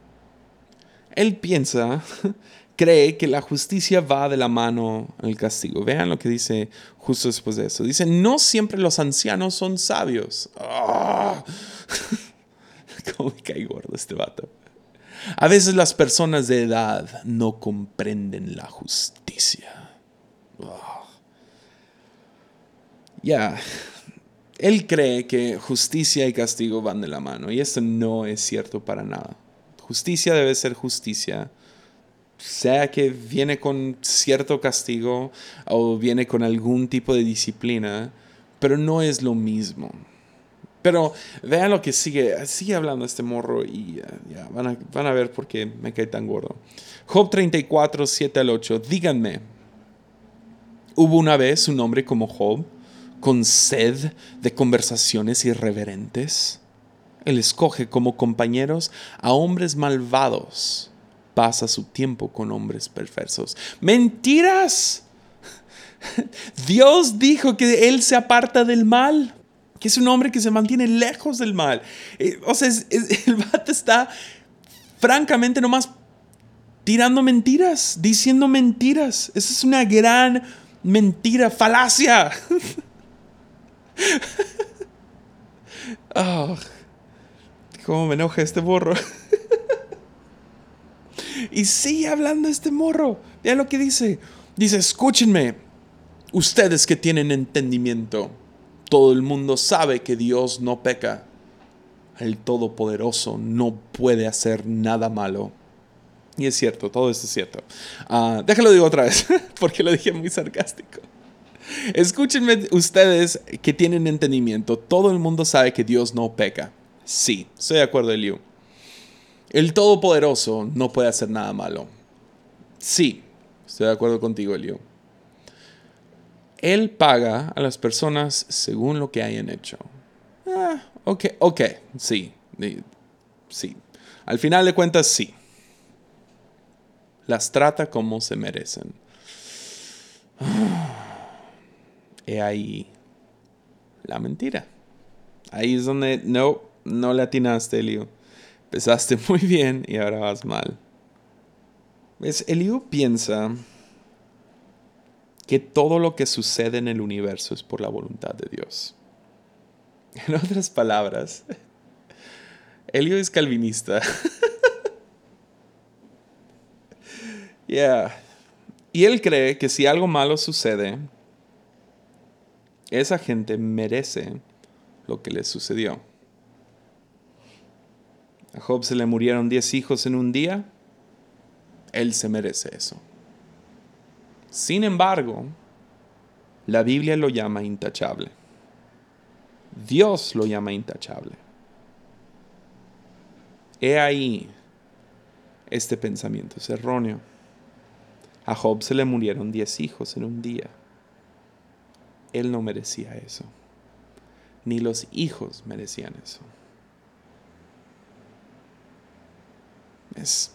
Él piensa, cree que la justicia va de la mano al castigo. Vean lo que dice justo después de eso. Dice, no siempre los ancianos son sabios. ¡Ah! ¿Cómo me cae gordo este vato? A veces las personas de edad no comprenden la justicia. Ya, él cree que justicia y castigo van de la mano y eso no es cierto para nada. Justicia debe ser justicia, sea que viene con cierto castigo o viene con algún tipo de disciplina, pero no es lo mismo. Pero vean lo que sigue, sigue hablando este morro y ya, van, a, van a ver por qué me cae tan gordo. Job 34, 7 al 8. Díganme, ¿hubo una vez un hombre como Job con sed de conversaciones irreverentes? Él escoge como compañeros a hombres malvados. Pasa su tiempo con hombres perversos. ¡Mentiras! Dios dijo que Él se aparta del mal que es un hombre que se mantiene lejos del mal. Eh, o sea, el vato está francamente nomás tirando mentiras, diciendo mentiras. Esa es una gran mentira, falacia. oh, ¿Cómo me enoja este borro? y sigue hablando este morro. Vean lo que dice. Dice, escúchenme, ustedes que tienen entendimiento. Todo el mundo sabe que Dios no peca. El Todopoderoso no puede hacer nada malo. Y es cierto, todo esto es cierto. Uh, déjalo digo otra vez, porque lo dije muy sarcástico. Escúchenme ustedes que tienen entendimiento. Todo el mundo sabe que Dios no peca. Sí, estoy de acuerdo, Eliu. El Todopoderoso no puede hacer nada malo. Sí, estoy de acuerdo contigo, Eliu. Él paga a las personas según lo que hayan hecho. Ah, ok, ok, sí, sí. Al final de cuentas, sí. Las trata como se merecen. He ahí la mentira. Ahí es donde no, no le atinaste, Eliu. Empezaste muy bien y ahora vas mal. ¿Ves? Eliu piensa que todo lo que sucede en el universo es por la voluntad de Dios. En otras palabras, Elio es calvinista. yeah. Y él cree que si algo malo sucede, esa gente merece lo que le sucedió. A Job se le murieron 10 hijos en un día, él se merece eso. Sin embargo, la Biblia lo llama intachable. Dios lo llama intachable. He ahí, este pensamiento es erróneo. A Job se le murieron diez hijos en un día. Él no merecía eso. Ni los hijos merecían eso. Es,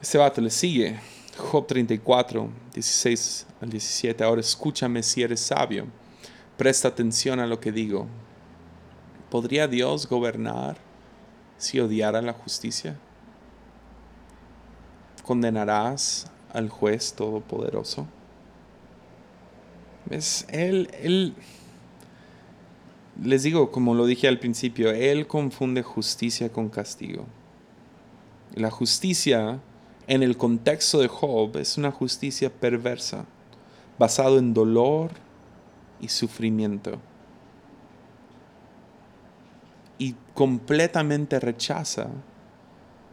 este vato le sigue Job 34, 16 al 17. Ahora escúchame si eres sabio. Presta atención a lo que digo. ¿Podría Dios gobernar si odiara la justicia? ¿Condenarás al juez todopoderoso? ¿Ves? Él, él, les digo, como lo dije al principio, Él confunde justicia con castigo. La justicia en el contexto de Job es una justicia perversa, basado en dolor y sufrimiento. Y completamente rechaza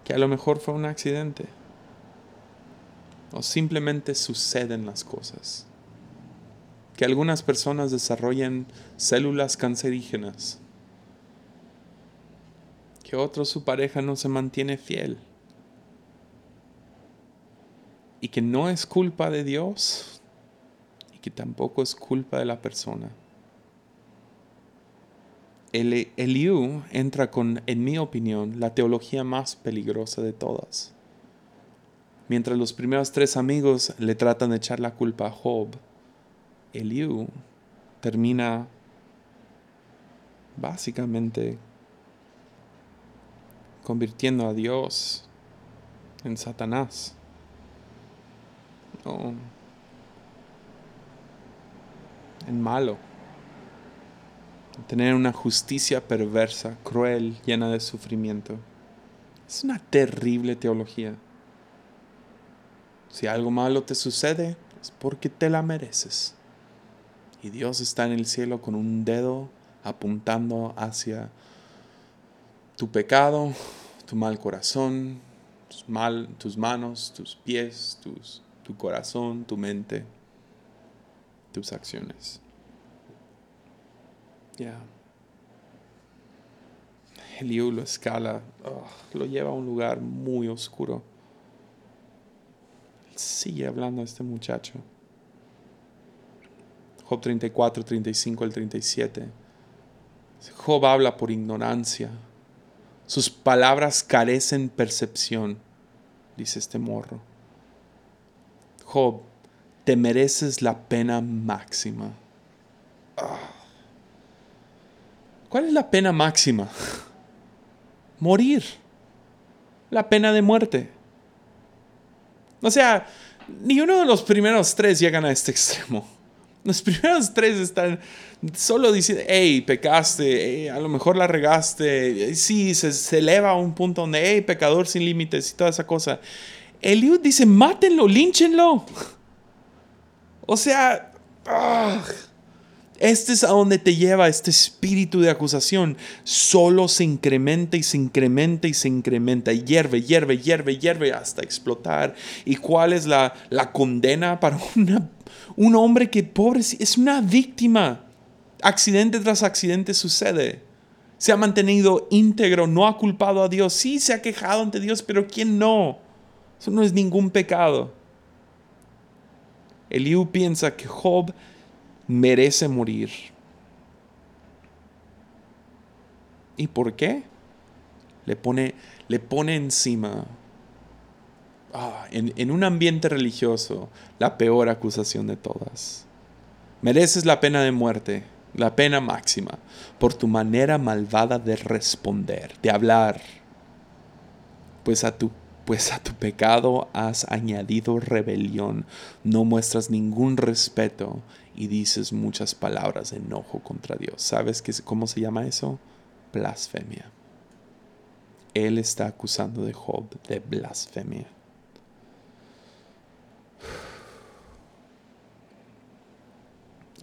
que a lo mejor fue un accidente. O simplemente suceden las cosas. Que algunas personas desarrollen células cancerígenas. Que otros su pareja no se mantiene fiel y que no es culpa de Dios y que tampoco es culpa de la persona. El, entra con, en mi opinión, la teología más peligrosa de todas. Mientras los primeros tres amigos le tratan de echar la culpa a Job, Eliú termina básicamente convirtiendo a Dios en Satanás. En malo. Tener una justicia perversa, cruel, llena de sufrimiento. Es una terrible teología. Si algo malo te sucede, es porque te la mereces. Y Dios está en el cielo con un dedo apuntando hacia tu pecado, tu mal corazón, tus, mal, tus manos, tus pies, tus tu corazón, tu mente, tus acciones. Ya. Eliú lo escala, oh, lo lleva a un lugar muy oscuro. Sigue hablando este muchacho. Job 34, 35 al 37. Job habla por ignorancia. Sus palabras carecen percepción, dice este morro. Job, te mereces la pena máxima. Ah. ¿Cuál es la pena máxima? Morir. La pena de muerte. O sea, ni uno de los primeros tres llegan a este extremo. Los primeros tres están solo diciendo, hey, pecaste, a lo mejor la regaste. Sí, se, eleva a un punto donde, hey, pecador sin límites y toda esa cosa. Eliud dice, mátenlo, línchenlo. O sea, ah, este es a donde te lleva este espíritu de acusación. Solo se incrementa y se incrementa y se incrementa. Y hierve, hierve, hierve, hierve hasta explotar. ¿Y cuál es la, la condena para una, un hombre que pobre es una víctima? Accidente tras accidente sucede. Se ha mantenido íntegro, no ha culpado a Dios. Sí, se ha quejado ante Dios, pero ¿quién no? Eso no es ningún pecado. Eliú piensa que Job merece morir. ¿Y por qué? Le pone, le pone encima, ah, en, un ambiente religioso, la peor acusación de todas. Mereces la pena de muerte, la pena máxima, por tu manera malvada de responder, de hablar, pues a tu pues a tu pecado has añadido rebelión, no muestras ningún respeto y dices muchas palabras de enojo contra Dios. ¿Sabes qué, cómo se llama eso? Blasfemia. Él está acusando de Job de blasfemia.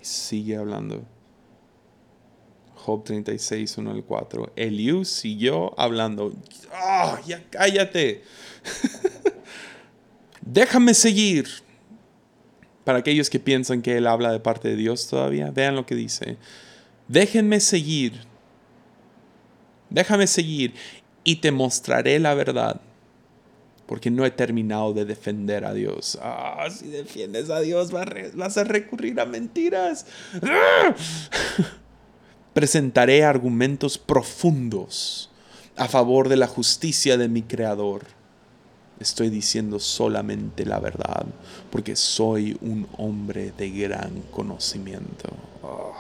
Sigue hablando. Job 36, 1 al 4. Eliú siguió hablando. ¡Ah! ¡Ya cállate! Déjame seguir. Para aquellos que piensan que él habla de parte de Dios todavía, vean lo que dice. Déjenme seguir. Déjame seguir y te mostraré la verdad. Porque no he terminado de defender a Dios. Ah, si defiendes a Dios vas a recurrir a mentiras. ¡Ah! presentaré argumentos profundos a favor de la justicia de mi Creador. Estoy diciendo solamente la verdad, porque soy un hombre de gran conocimiento. Oh.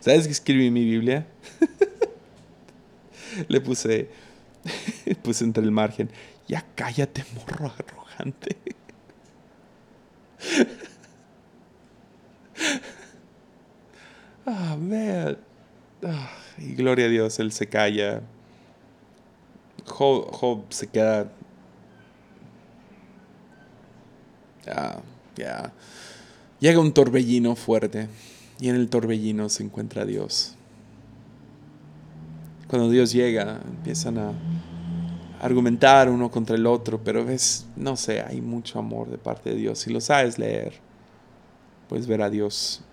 ¿Sabes qué escribí en mi Biblia? Le puse, puse entre el margen, ya cállate, morro arrogante. Ah, man. Ah, y gloria a Dios, él se calla. Job, se queda. Ya. Llega un torbellino fuerte y en el torbellino se encuentra Dios. Cuando Dios llega, empiezan a argumentar uno contra el otro, pero ves, no sé, hay mucho amor de parte de Dios. Si lo sabes leer, puedes ver a Dios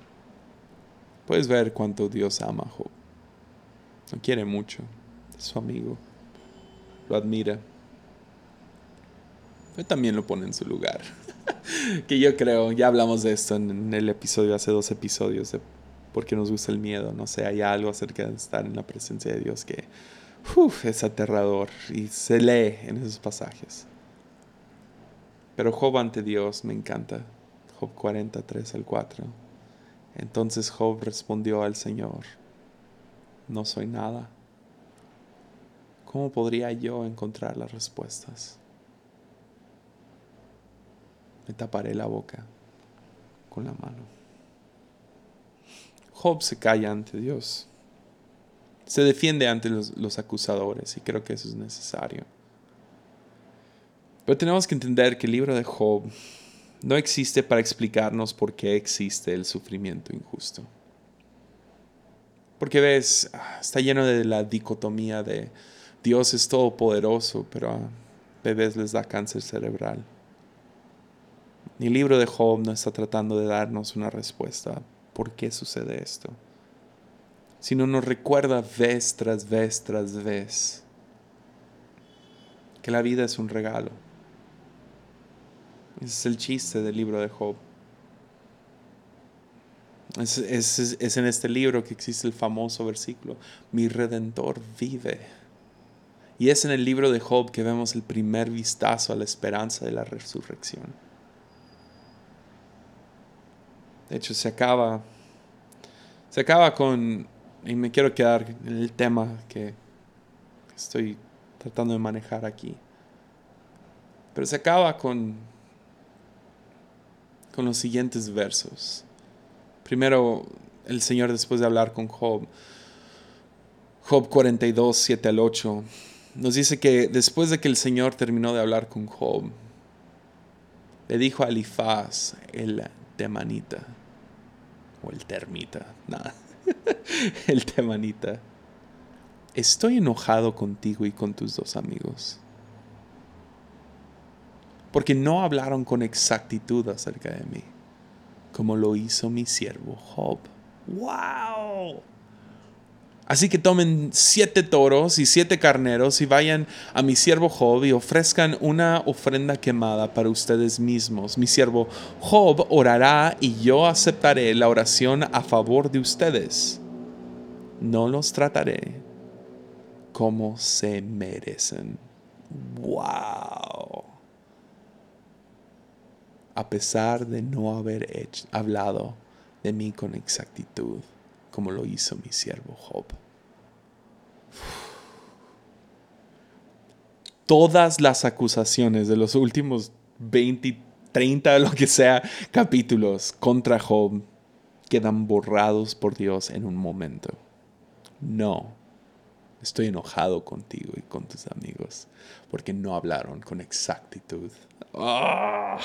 Puedes ver cuánto Dios ama a Job. Lo quiere mucho. Es su amigo. Lo admira. Pero también lo pone en su lugar. que yo creo, ya hablamos de esto en el episodio, hace dos episodios, de por qué nos gusta el miedo. No sé, hay algo acerca de estar en la presencia de Dios que es aterrador y se lee en esos pasajes. Pero Job ante Dios me encanta. Job 43 al 4. Entonces Job respondió al Señor, no soy nada. ¿Cómo podría yo encontrar las respuestas? Me taparé la boca con la mano. Job se calla ante Dios. Se defiende ante los, los, acusadores y creo que eso es necesario. Pero tenemos que entender que el libro de Job no existe para explicarnos por qué existe el sufrimiento injusto. Porque ves, ah, está lleno de la dicotomía de Dios es todopoderoso, pero a bebés les da cáncer cerebral. el libro de Job no está tratando de darnos una respuesta por qué sucede esto, sino nos recuerda vez tras vez tras vez que la vida es un regalo ese es el chiste del libro de Job. Es, es, en este libro que existe el famoso versículo, mi redentor vive. Y es en el libro de Job que vemos el primer vistazo a la esperanza de la resurrección. De hecho, se acaba, se acaba con, y me quiero quedar en el tema que estoy tratando de manejar aquí. Pero se acaba con con los siguientes versos. Primero, el Señor después de hablar con Job, Job 42, 7 al 8, nos dice que después de que el Señor terminó de hablar con Job, le dijo a Elifaz, el temanita, el termita, nada, el temanita, estoy enojado contigo y con tus dos amigos, porque no hablaron con exactitud acerca de mí, como lo hizo mi siervo Job. ¡Wow! Así que tomen siete toros y siete carneros y vayan a mi siervo Job y ofrezcan una ofrenda quemada para ustedes mismos. Mi siervo Job orará y yo aceptaré la oración a favor de ustedes. No los trataré como se merecen. ¡Wow! A pesar de no haber hablado de mí con exactitud como lo hizo mi siervo Job. Todas las acusaciones de los últimos 20, 30, lo que sea, capítulos contra Job quedan borrados por Dios en un momento. No, estoy enojado contigo y con tus amigos porque no hablaron con exactitud. ¡Ah!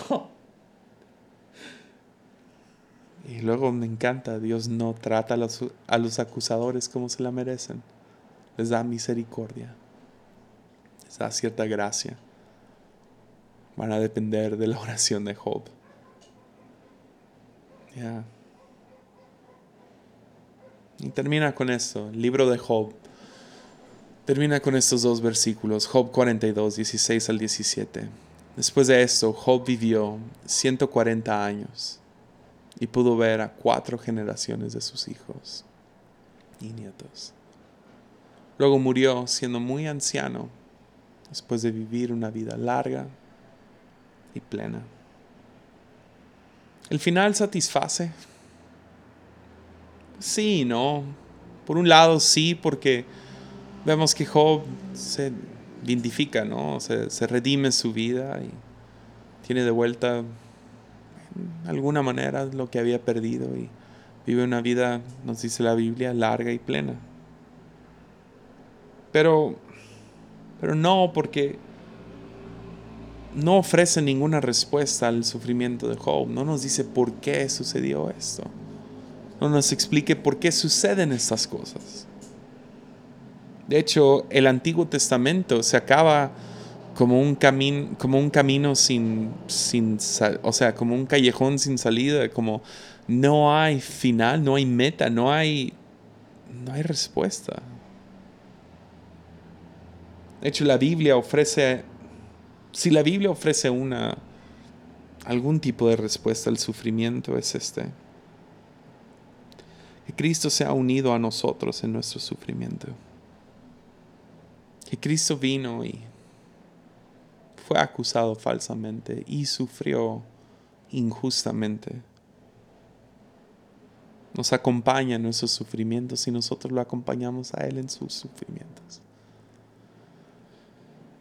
Y luego me encanta, Dios no trata a los, a los acusadores como se la merecen. Les da misericordia. Les da cierta gracia. Van a depender de la oración de Job. Ya. Y termina con esto, el libro de Job. Termina con estos dos versículos, Job 42, 16 al 17. Después de esto, Job vivió 140 años y pudo ver a cuatro generaciones de sus hijos y nietos. Luego murió siendo muy anciano después de vivir una vida larga y plena. ¿El final satisface? Sí, no. Por un lado sí, porque vemos que Job se identifica, ¿no? Se, se redime su vida y tiene de vuelta alguna manera lo que había perdido y vive una vida, nos dice la Biblia, larga y plena. Pero, pero no porque no ofrece ninguna respuesta al sufrimiento de Job, no nos dice por qué sucedió esto, no nos explique por qué suceden estas cosas. De hecho, el Antiguo Testamento se acaba como un, camino como un camino sin, sin, o sea, como un callejón sin salida, como no hay final, no hay meta, no hay, no hay respuesta. De hecho, la Biblia ofrece, si la Biblia ofrece una, algún tipo de respuesta al sufrimiento, es este. Que Cristo se ha unido a nosotros en nuestro sufrimiento. Que Cristo vino y fue acusado falsamente y sufrió injustamente. Nos acompaña en nuestros sufrimientos y nosotros lo acompañamos a Él en sus sufrimientos.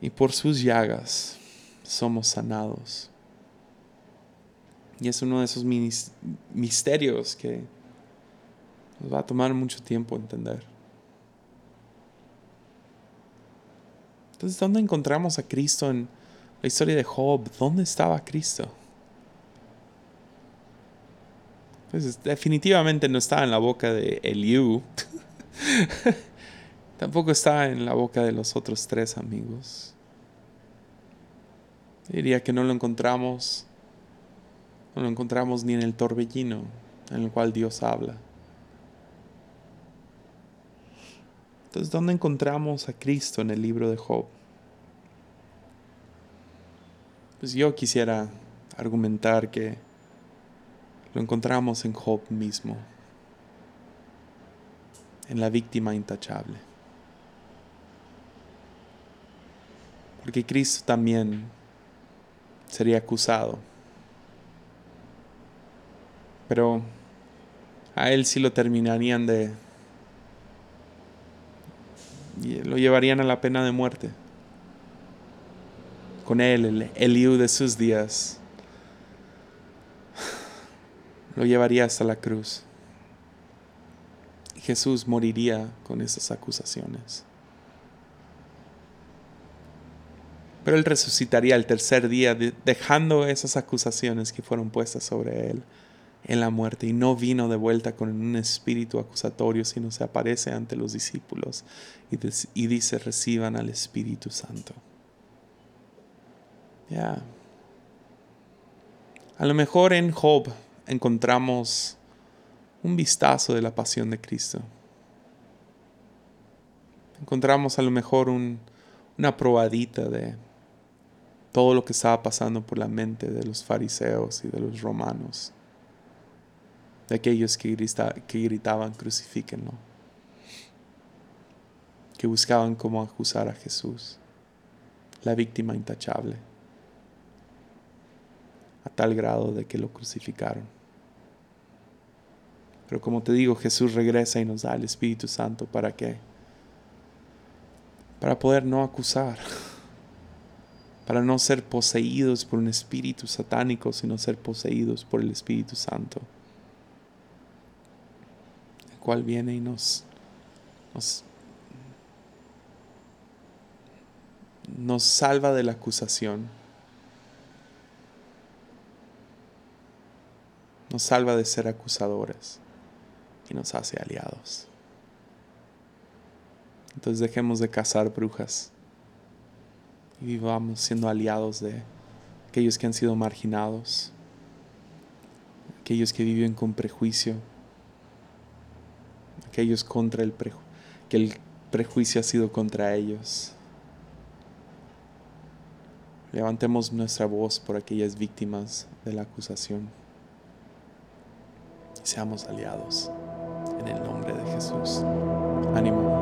Y por sus llagas somos sanados. Y es uno de esos misterios que nos va a tomar mucho tiempo entender. Entonces, ¿dónde encontramos a Cristo en, la historia de Job, ¿dónde estaba Cristo? Pues definitivamente no estaba en la boca de Eliú. Tampoco estaba en la boca de los otros tres amigos. Diría que no lo encontramos, no lo encontramos ni en el torbellino en el cual Dios habla. Entonces, ¿dónde encontramos a Cristo en el libro de Job? Pues yo quisiera argumentar que lo encontramos en Job mismo, en la víctima intachable. Porque Cristo también sería acusado. Pero a él sí lo terminarían de... lo llevarían a la pena de muerte con él, el Eliú de sus días. lo llevaría hasta la cruz. Jesús moriría con esas acusaciones. Pero Él resucitaría el tercer día dejando esas acusaciones que fueron puestas sobre Él en la muerte y no vino de vuelta con un espíritu acusatorio, sino se aparece ante los discípulos y, dice, reciban al Espíritu Santo. Ya. A lo mejor en Job encontramos un vistazo de la pasión de Cristo. Encontramos a lo mejor una probadita de todo lo que estaba pasando por la mente de los fariseos y de los romanos, de aquellos que, que gritaban crucifíquenlo, que buscaban cómo acusar a Jesús, la víctima intachable, a tal grado de que lo crucificaron. Pero como te digo, Jesús regresa y nos da el Espíritu Santo para qué? Para poder no acusar para no ser poseídos por un espíritu satánico, sino ser poseídos por el Espíritu Santo, el cual viene y nos, nos, nos salva de la acusación, nos salva de ser acusadores y nos hace aliados. Entonces dejemos de cazar brujas y vivamos siendo aliados de aquellos que han sido marginados, aquellos que viven con prejuicio, aquellos contra el prejuicio, que el prejuicio ha sido contra ellos. Levantemos nuestra voz por aquellas víctimas de la acusación seamos aliados en el nombre de Jesús. Ánimo.